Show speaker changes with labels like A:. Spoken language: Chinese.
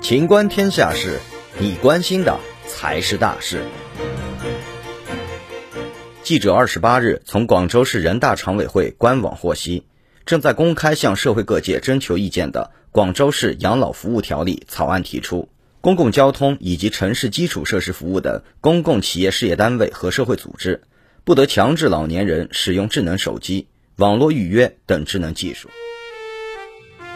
A: 情观天下事，你关心的才是大事。记者二十八日从广州市人大常委会官网获悉，正在公开向社会各界征求意见的《广州市养老服务条例》草案提出，公共交通以及城市基础设施服务等公共企业事业单位和社会组织，不得强制老年人使用智能手机、网络预约等智能技术。